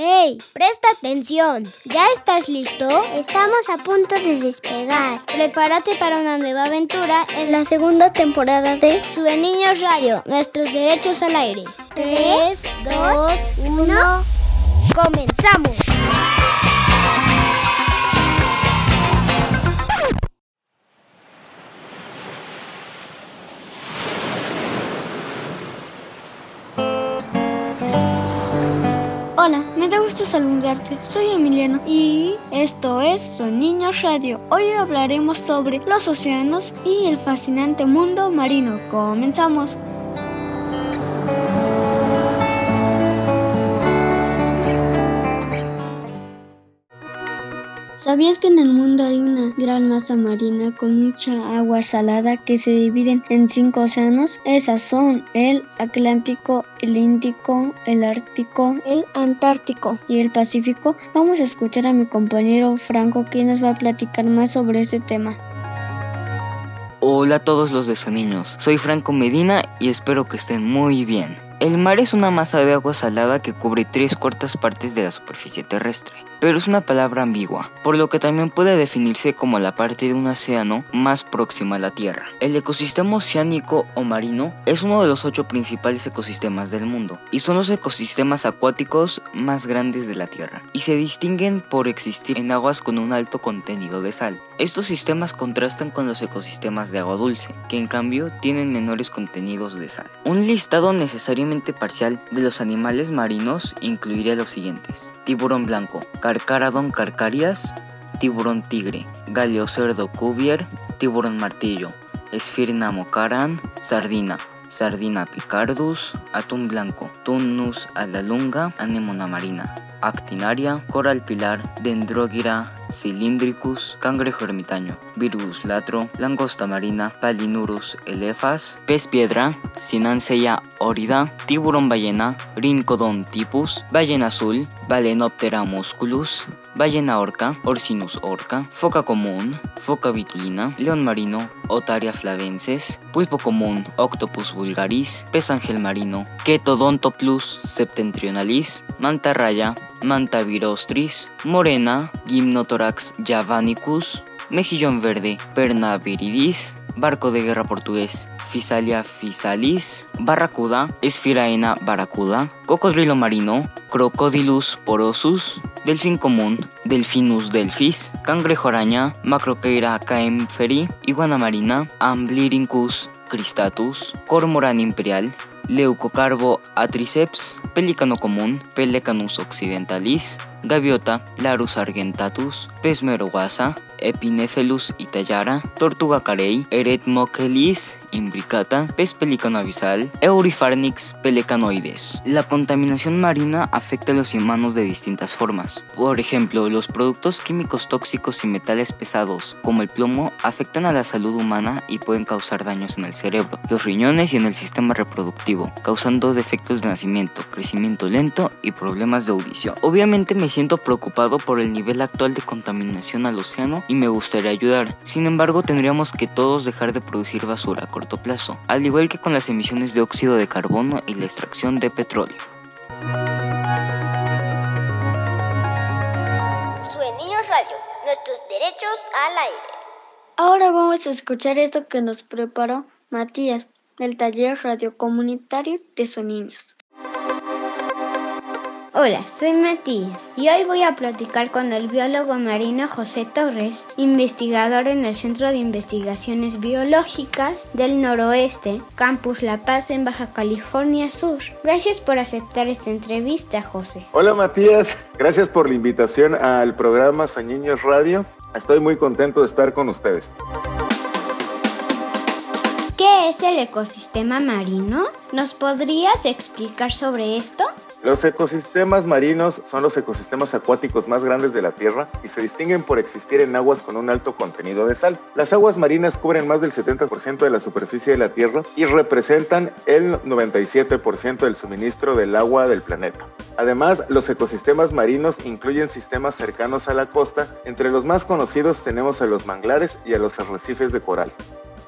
¡Hey! Presta atención. ¿Ya estás listo? Estamos a punto de despegar. Prepárate para una nueva aventura en la segunda temporada de Sube Niños Radio, nuestros derechos al aire. 3, 2, 1. ¡Comenzamos! Me da gusto saludarte. Soy Emiliano y esto es Soy Niños Radio. Hoy hablaremos sobre los océanos y el fascinante mundo marino. Comenzamos. ¿Sabías que en el mundo hay una gran masa marina con mucha agua salada que se dividen en cinco océanos? Esas son el Atlántico, el Índico, el Ártico, el Antártico y el Pacífico. Vamos a escuchar a mi compañero Franco quien nos va a platicar más sobre este tema. Hola a todos los desaniños, soy Franco Medina y espero que estén muy bien. El mar es una masa de agua salada que cubre tres cuartas partes de la superficie terrestre pero es una palabra ambigua, por lo que también puede definirse como la parte de un océano más próxima a la Tierra. El ecosistema oceánico o marino es uno de los ocho principales ecosistemas del mundo, y son los ecosistemas acuáticos más grandes de la Tierra, y se distinguen por existir en aguas con un alto contenido de sal. Estos sistemas contrastan con los ecosistemas de agua dulce, que en cambio tienen menores contenidos de sal. Un listado necesariamente parcial de los animales marinos incluiría los siguientes. Tiburón blanco, Carcaradón carcarias, tiburón tigre, galio cerdo cuvier, tiburón martillo, esfirna mocaran, sardina, sardina picardus, atún blanco, tunus alalunga, anemona marina, actinaria, coral pilar, dendrogira cylindricus, cangrejo ermitaño, virus latro, langosta marina, palinurus elefas, pez piedra, Sinanseia orida, tiburón ballena, rincodon tipus, ballena azul, balenoptera musculus, ballena orca, Orcinus orca, foca común, foca vitulina, león marino, Otaria flavenses, pulpo común, Octopus vulgaris, pez ángel marino, Ketodontopus septentrionalis, manta raya, Manta virostris, javanicus, mejillón verde, Perna viridis, barco de guerra portugués, Fisalia fisalis, barracuda, Esfiraena barracuda, cocodrilo marino, Crocodilus porosus, delfín común, Delfinus delphis, cangrejo araña, Macroqueira caemferi, iguana marina, Amblyrhynchus cristatus, cormorán imperial, Leucocarbo atriceps, pelícano común, Pelecanus occidentalis, gaviota, Larus argentatus, pez meroguasa, Epinephelus italiara, tortuga carey, Eretmochelis imbricata, pez pelícano abisal, Eurifarnix pelecanoides. La contaminación marina afecta a los humanos de distintas formas. Por ejemplo, los productos químicos tóxicos y metales pesados, como el plomo, afectan a la salud humana y pueden causar daños en el cerebro, los riñones y en el sistema reproductivo, causando defectos de nacimiento, crecimiento lento y problemas de audición. Obviamente me siento preocupado por el nivel actual de contaminación al océano y me gustaría ayudar. Sin embargo, tendríamos que todos dejar de producir basura a corto plazo, al igual que con las emisiones de óxido de carbono y la extracción de petróleo. Sube Niños Radio, nuestros derechos al aire. Ahora vamos a escuchar esto que nos preparó Matías del taller radio comunitario de Soniños. Hola, soy Matías y hoy voy a platicar con el biólogo marino José Torres, investigador en el Centro de Investigaciones Biológicas del Noroeste, Campus La Paz en Baja California Sur. Gracias por aceptar esta entrevista, José. Hola Matías, gracias por la invitación al programa Soñiños Radio. Estoy muy contento de estar con ustedes. ¿Qué es el ecosistema marino? ¿Nos podrías explicar sobre esto? Los ecosistemas marinos son los ecosistemas acuáticos más grandes de la Tierra y se distinguen por existir en aguas con un alto contenido de sal. Las aguas marinas cubren más del 70% de la superficie de la Tierra y representan el 97% del suministro del agua del planeta. Además, los ecosistemas marinos incluyen sistemas cercanos a la costa. Entre los más conocidos tenemos a los manglares y a los arrecifes de coral.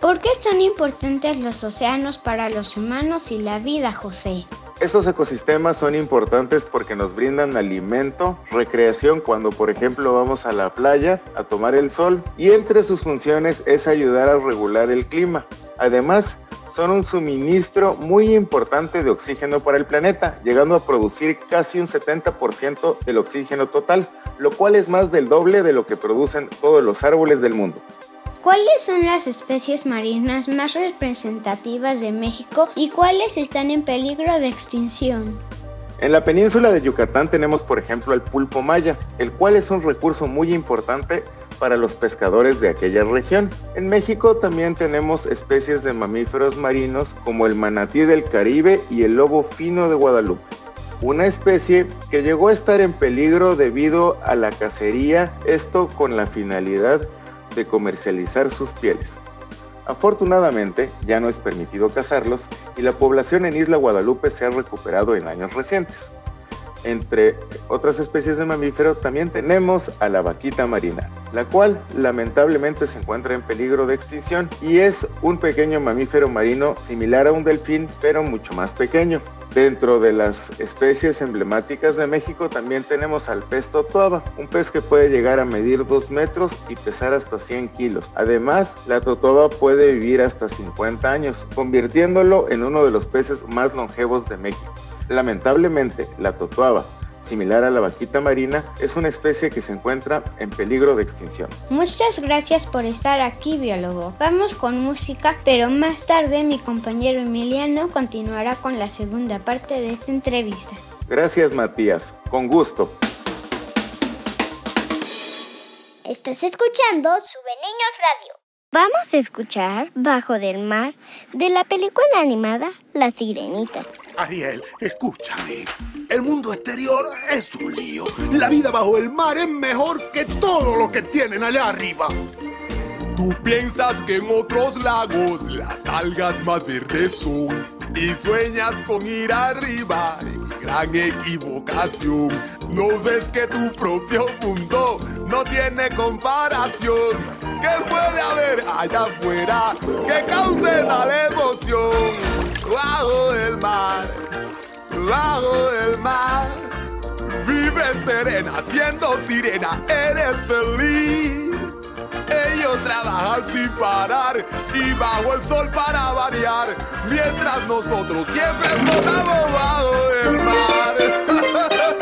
¿Por qué son importantes los océanos para los humanos y la vida, José? Estos ecosistemas son importantes porque nos brindan alimento, recreación cuando por ejemplo vamos a la playa a tomar el sol y entre sus funciones es ayudar a regular el clima. Además, son un suministro muy importante de oxígeno para el planeta, llegando a producir casi un 70% del oxígeno total, lo cual es más del doble de lo que producen todos los árboles del mundo. ¿Cuáles son las especies marinas más representativas de México y cuáles están en peligro de extinción? En la península de Yucatán tenemos por ejemplo el pulpo maya, el cual es un recurso muy importante para los pescadores de aquella región. En México también tenemos especies de mamíferos marinos como el manatí del Caribe y el lobo fino de Guadalupe. Una especie que llegó a estar en peligro debido a la cacería, esto con la finalidad de comercializar sus pieles. Afortunadamente, ya no es permitido cazarlos y la población en Isla Guadalupe se ha recuperado en años recientes. Entre otras especies de mamífero también tenemos a la vaquita marina, la cual lamentablemente se encuentra en peligro de extinción y es un pequeño mamífero marino similar a un delfín pero mucho más pequeño. Dentro de las especies emblemáticas de México también tenemos al pez totoaba, un pez que puede llegar a medir 2 metros y pesar hasta 100 kilos. Además, la totoaba puede vivir hasta 50 años, convirtiéndolo en uno de los peces más longevos de México. Lamentablemente, la totoaba similar a la vaquita marina, es una especie que se encuentra en peligro de extinción. Muchas gracias por estar aquí, biólogo. Vamos con música, pero más tarde mi compañero Emiliano continuará con la segunda parte de esta entrevista. Gracias, Matías. Con gusto. Estás escuchando Sube Niños Radio. Vamos a escuchar Bajo del Mar de la película animada La Sirenita. Ariel, escúchame. El mundo exterior es un lío. La vida bajo el mar es mejor que todo lo que tienen allá arriba. Tú piensas que en otros lagos las algas más verdes son y sueñas con ir arriba. Gran equivocación. No ves que tu propio mundo no tiene comparación. ¿Qué puede haber allá afuera que cause tal emoción? Bajo el mar, bajo el mar. Vive serena, siendo sirena, eres feliz. Ellos trabajan sin parar y bajo el sol para variar, mientras nosotros siempre flotamos bajo el mar.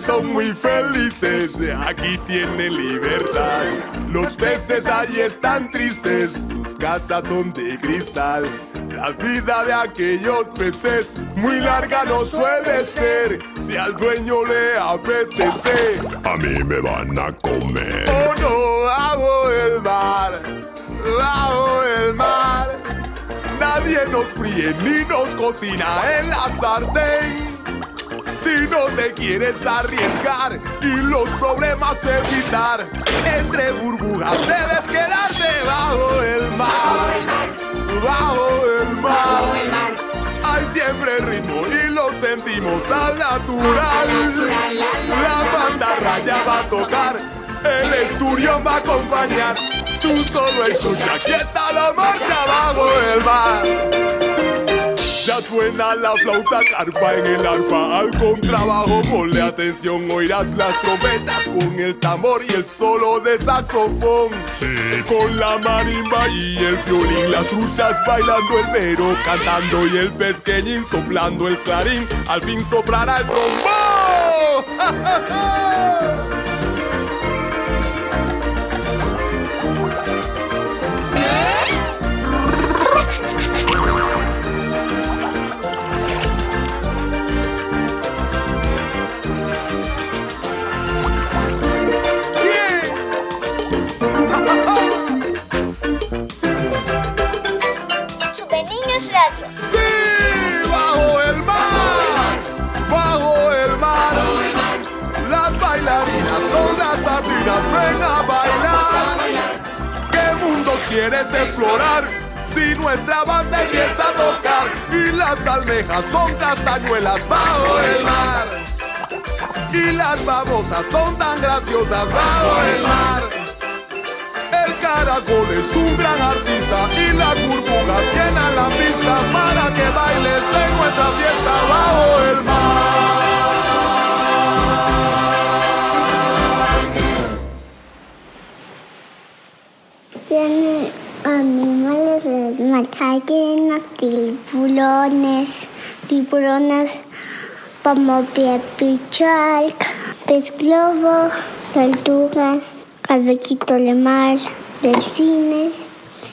peces son muy felices, aquí tienen libertad. Los peces allí están tristes, sus casas son de cristal. La vida de aquellos peces muy larga no suele ser. Si al dueño le apetece, a mí me van a comer. Oh no, bajo el mar, bajo el mar. Nadie nos fríe ni nos cocina en la sartén. Si no te quieres arriesgar y los problemas evitar, entre burbujas debes quedarte bajo el mar. Bajo el mar. Hay siempre ritmo y lo sentimos al natural. La raya va a tocar, el estudio va a acompañar. Tú solo escucha, aquí está la marcha bajo el mar. Suena la flauta carpa en el arpa al contrabajo. Ponle atención, oirás las trompetas con el tambor y el solo de saxofón. Sí, con la marimba y el violín, las truchas bailando el mero, cantando y el pesqueñín soplando el clarín. Al fin soplará el trombón. son tan graciosas bajo el mar. El caracol es un gran artista y la burbuja llena la pista para que bailes en nuestra fiesta bajo el mar. Tiene animales de mar, ballenas, tiburones, tiburones como pie pichal, pez globo, tortugas, cabellito de mar, delfines.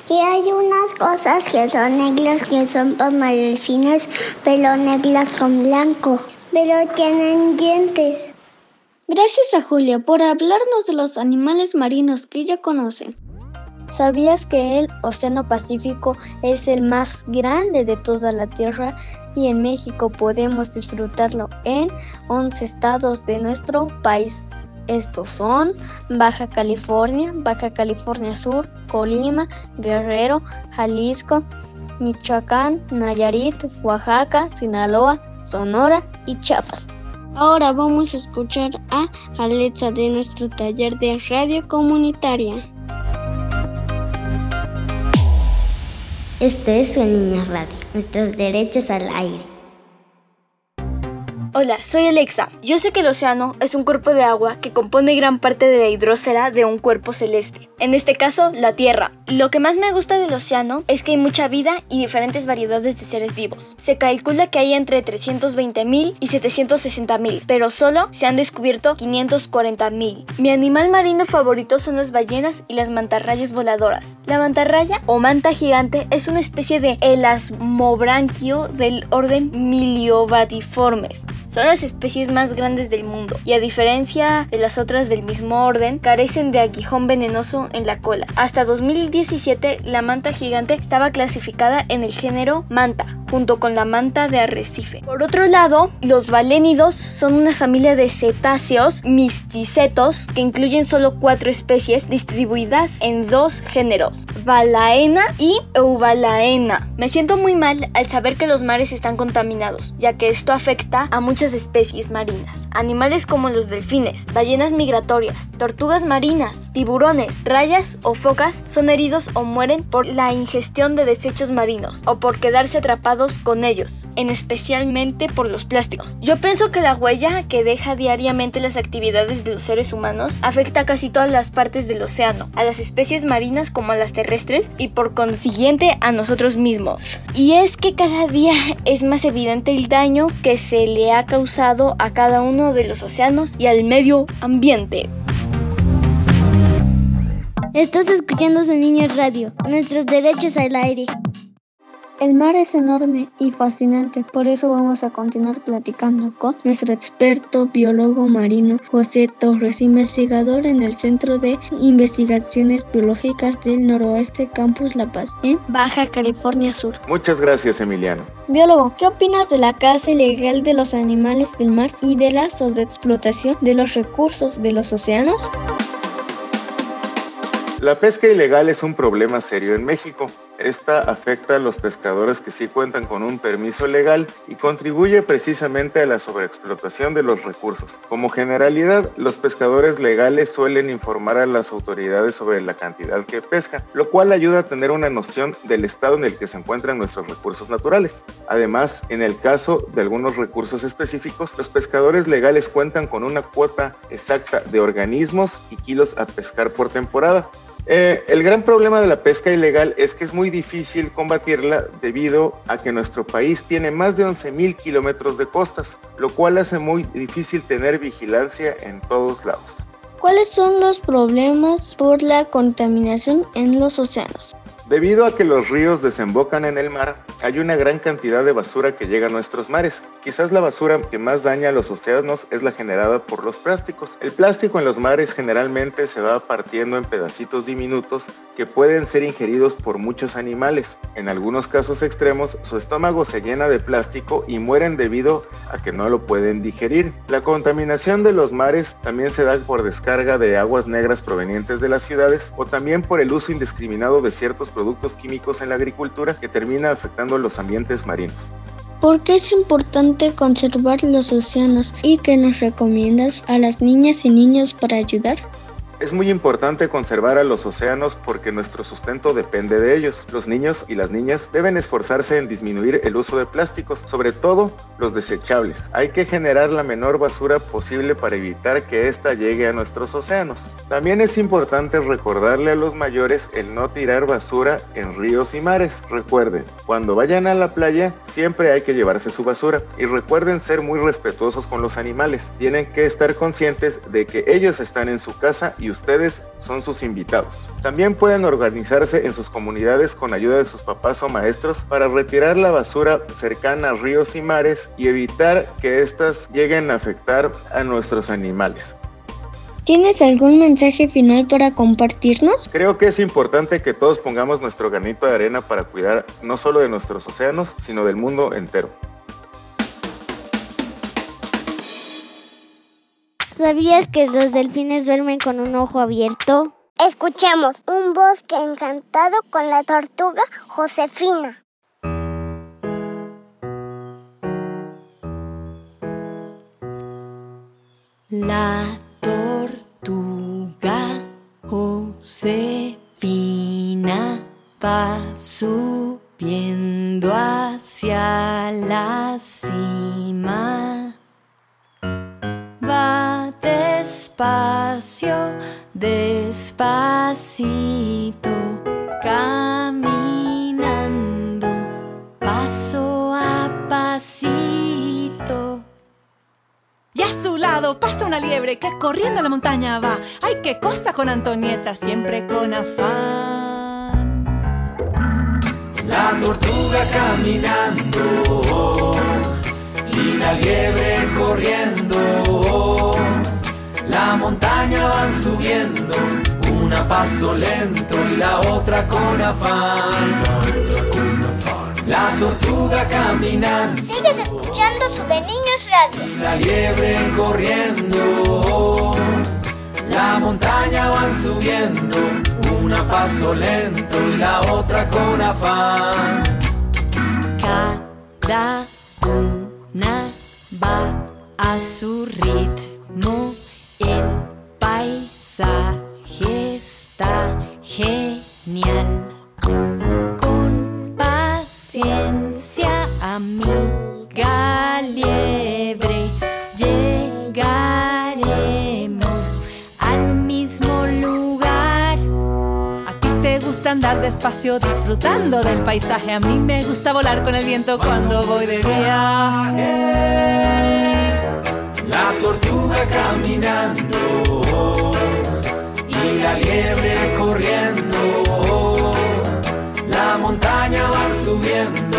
Y hay unas cosas que son negras que son como delfines, pero negras con blanco, pero tienen dientes. Gracias a Julia por hablarnos de los animales marinos que ella conoce. ¿Sabías que el Océano Pacífico es el más grande de toda la Tierra y en México podemos disfrutarlo en 11 estados de nuestro país? Estos son Baja California, Baja California Sur, Colima, Guerrero, Jalisco, Michoacán, Nayarit, Oaxaca, Sinaloa, Sonora y Chiapas. Ahora vamos a escuchar a Alexa de nuestro taller de radio comunitaria. Este es Su Niña Radio, nuestros derechos al aire. Hola, soy Alexa. Yo sé que el océano es un cuerpo de agua que compone gran parte de la hidrosfera de un cuerpo celeste, en este caso la Tierra. Lo que más me gusta del océano es que hay mucha vida y diferentes variedades de seres vivos. Se calcula que hay entre 320.000 y 760.000, pero solo se han descubierto 540.000. Mi animal marino favorito son las ballenas y las mantarrayas voladoras. La mantarraya o manta gigante es una especie de elasmobranquio del orden Miliobatiformes. Son las especies más grandes del mundo y a diferencia de las otras del mismo orden, carecen de aguijón venenoso en la cola. Hasta 2017 la manta gigante estaba clasificada en el género manta, junto con la manta de arrecife. Por otro lado, los balénidos son una familia de cetáceos misticetos que incluyen solo cuatro especies distribuidas en dos géneros, Balaena y Eubalaena. Me siento muy mal al saber que los mares están contaminados, ya que esto afecta a muchas especies marinas. Animales como los delfines, ballenas migratorias, tortugas marinas, tiburones, rayas o focas son heridos o mueren por la ingestión de desechos marinos o por quedarse atrapados con ellos, en especialmente por los plásticos. Yo pienso que la huella que deja diariamente las actividades de los seres humanos afecta a casi todas las partes del océano, a las especies marinas como a las terrestres y por consiguiente a nosotros mismos. Y es que cada día es más evidente el daño que se le ha causado a cada uno de los océanos y al medio ambiente. Estás escuchando Su Niño Radio, nuestros derechos al aire. El mar es enorme y fascinante, por eso vamos a continuar platicando con nuestro experto biólogo marino José Torres, investigador en el Centro de Investigaciones Biológicas del Noroeste Campus La Paz, en Baja California Sur. Muchas gracias, Emiliano. Biólogo, ¿qué opinas de la caza ilegal de los animales del mar y de la sobreexplotación de los recursos de los océanos? La pesca ilegal es un problema serio en México. Esta afecta a los pescadores que sí cuentan con un permiso legal y contribuye precisamente a la sobreexplotación de los recursos. Como generalidad, los pescadores legales suelen informar a las autoridades sobre la cantidad que pescan, lo cual ayuda a tener una noción del estado en el que se encuentran nuestros recursos naturales. Además, en el caso de algunos recursos específicos, los pescadores legales cuentan con una cuota exacta de organismos y kilos a pescar por temporada. Eh, el gran problema de la pesca ilegal es que es muy difícil combatirla debido a que nuestro país tiene más de 11.000 kilómetros de costas, lo cual hace muy difícil tener vigilancia en todos lados. ¿Cuáles son los problemas por la contaminación en los océanos? Debido a que los ríos desembocan en el mar, hay una gran cantidad de basura que llega a nuestros mares. Quizás la basura que más daña a los océanos es la generada por los plásticos. El plástico en los mares generalmente se va partiendo en pedacitos diminutos que pueden ser ingeridos por muchos animales. En algunos casos extremos, su estómago se llena de plástico y mueren debido a que no lo pueden digerir. La contaminación de los mares también se da por descarga de aguas negras provenientes de las ciudades o también por el uso indiscriminado de ciertos productos químicos en la agricultura que termina afectando los ambientes marinos. ¿Por qué es importante conservar los océanos y qué nos recomiendas a las niñas y niños para ayudar? Es muy importante conservar a los océanos porque nuestro sustento depende de ellos. Los niños y las niñas deben esforzarse en disminuir el uso de plásticos, sobre todo los desechables. Hay que generar la menor basura posible para evitar que ésta llegue a nuestros océanos. También es importante recordarle a los mayores el no tirar basura en ríos y mares. Recuerden, cuando vayan a la playa siempre hay que llevarse su basura y recuerden ser muy respetuosos con los animales. Tienen que estar conscientes de que ellos están en su casa y ustedes son sus invitados. También pueden organizarse en sus comunidades con ayuda de sus papás o maestros para retirar la basura cercana a ríos y mares y evitar que éstas lleguen a afectar a nuestros animales. ¿Tienes algún mensaje final para compartirnos? Creo que es importante que todos pongamos nuestro granito de arena para cuidar no solo de nuestros océanos, sino del mundo entero. ¿Sabías que los delfines duermen con un ojo abierto? Escuchemos un bosque encantado con la tortuga Josefina. La tortuga Josefina va despacio, despacito, caminando, paso a pasito. Y a su lado pasa una liebre que corriendo a la montaña va. ¡Ay, qué cosa con Antonieta! Siempre con afán. La tortuga caminando y la liebre corriendo. La montaña van subiendo, una a paso lento y la otra con afán. La tortuga caminando. Sigues escuchando Sube Niños Radio. Y la liebre corriendo. La montaña van subiendo, una a paso lento y la otra con afán. Cada una va a su ritmo. El paisaje está genial. Con paciencia, amiga liebre, llegaremos al mismo lugar. A ti te gusta andar despacio disfrutando del paisaje. A mí me gusta volar con el viento cuando voy de viaje. La tortuga caminando y la liebre corriendo. La montaña van subiendo,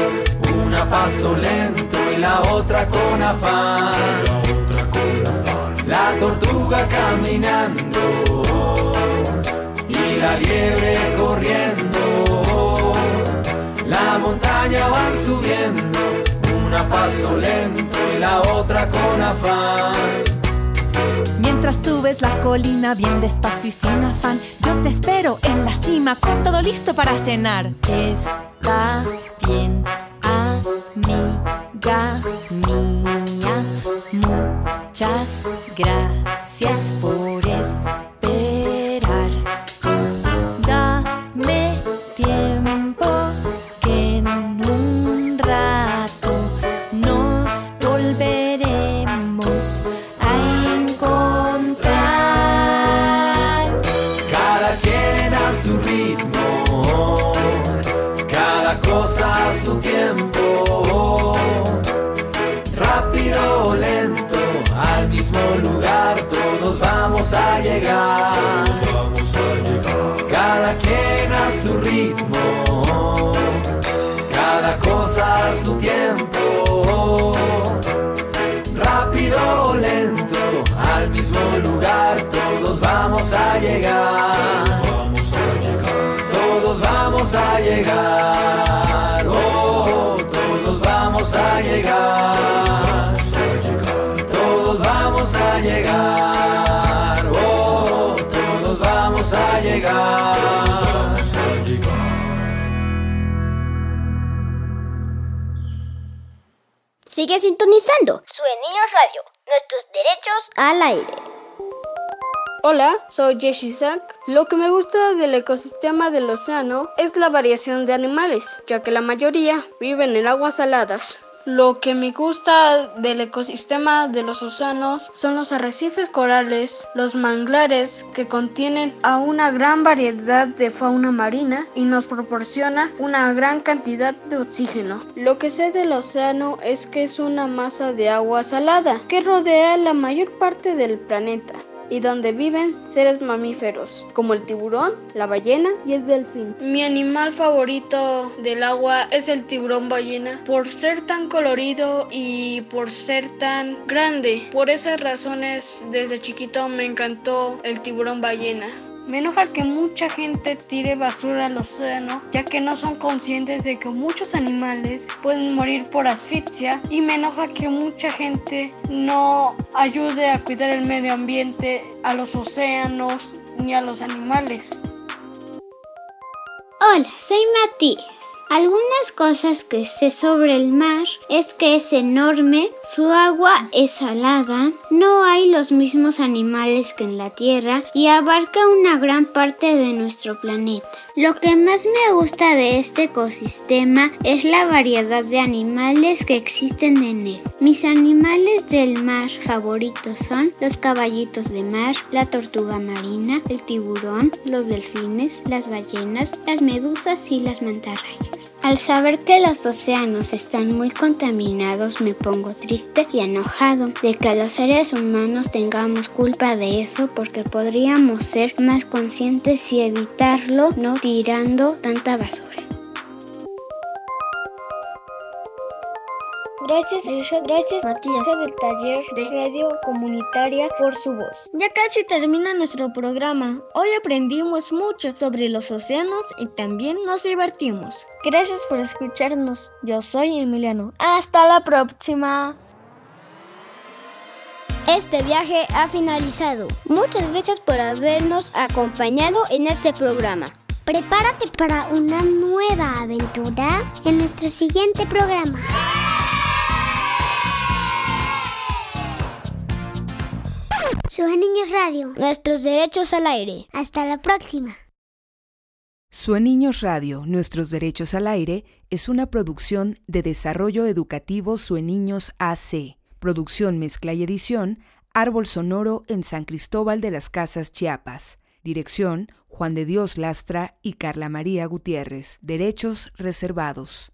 una paso lento y la otra con afán. La tortuga caminando y la liebre corriendo. La montaña van subiendo, una paso lento y la otra con afán. Mientras subes la colina bien despacio y sin afán, yo te espero en la cima con todo listo para cenar. Está su ritmo, cada cosa a su tiempo. Rápido o lento, al mismo lugar todos vamos a llegar. Todos vamos a llegar. Oh, todos vamos a llegar. Sigue sintonizando Sube Niños Radio. Nuestros derechos al aire. Hola, soy Jess Isaac. Lo que me gusta del ecosistema del océano es la variación de animales, ya que la mayoría viven en aguas saladas. Lo que me gusta del ecosistema de los océanos son los arrecifes corales, los manglares que contienen a una gran variedad de fauna marina y nos proporciona una gran cantidad de oxígeno. Lo que sé del océano es que es una masa de agua salada que rodea la mayor parte del planeta y donde viven seres mamíferos como el tiburón, la ballena y el delfín. Mi animal favorito del agua es el tiburón ballena por ser tan colorido y por ser tan grande. Por esas razones desde chiquito me encantó el tiburón ballena. Me enoja que mucha gente tire basura al océano, ya que no son conscientes de que muchos animales pueden morir por asfixia y me enoja que mucha gente no ayude a cuidar el medio ambiente, a los océanos ni a los animales. Hola, soy Matías. Algunas cosas que sé sobre el mar es que es enorme, su agua es salada, no hay los mismos animales que en la Tierra y abarca una gran parte de nuestro planeta. Lo que más me gusta de este ecosistema es la variedad de animales que existen en él. Mis animales del mar favoritos son los caballitos de mar, la tortuga marina, el tiburón, los delfines, las ballenas, las medusas y las mantarrayas. Al saber que los océanos están muy contaminados me pongo triste y enojado de que los seres humanos tengamos culpa de eso porque podríamos ser más conscientes y evitarlo no tirando tanta basura. Gracias. Gracias, Matías, del taller de radio comunitaria por su voz. Ya casi termina nuestro programa. Hoy aprendimos mucho sobre los océanos y también nos divertimos. Gracias por escucharnos. Yo soy Emiliano. Hasta la próxima. Este viaje ha finalizado. Muchas gracias por habernos acompañado en este programa. Prepárate para una nueva aventura en nuestro siguiente programa. Sube Niños Radio. Nuestros derechos al aire. Hasta la próxima. Sue Niños Radio, Nuestros Derechos al Aire, es una producción de Desarrollo Educativo Sue Niños AC. Producción, mezcla y edición, Árbol Sonoro en San Cristóbal de las Casas, Chiapas. Dirección, Juan de Dios Lastra y Carla María Gutiérrez. Derechos reservados.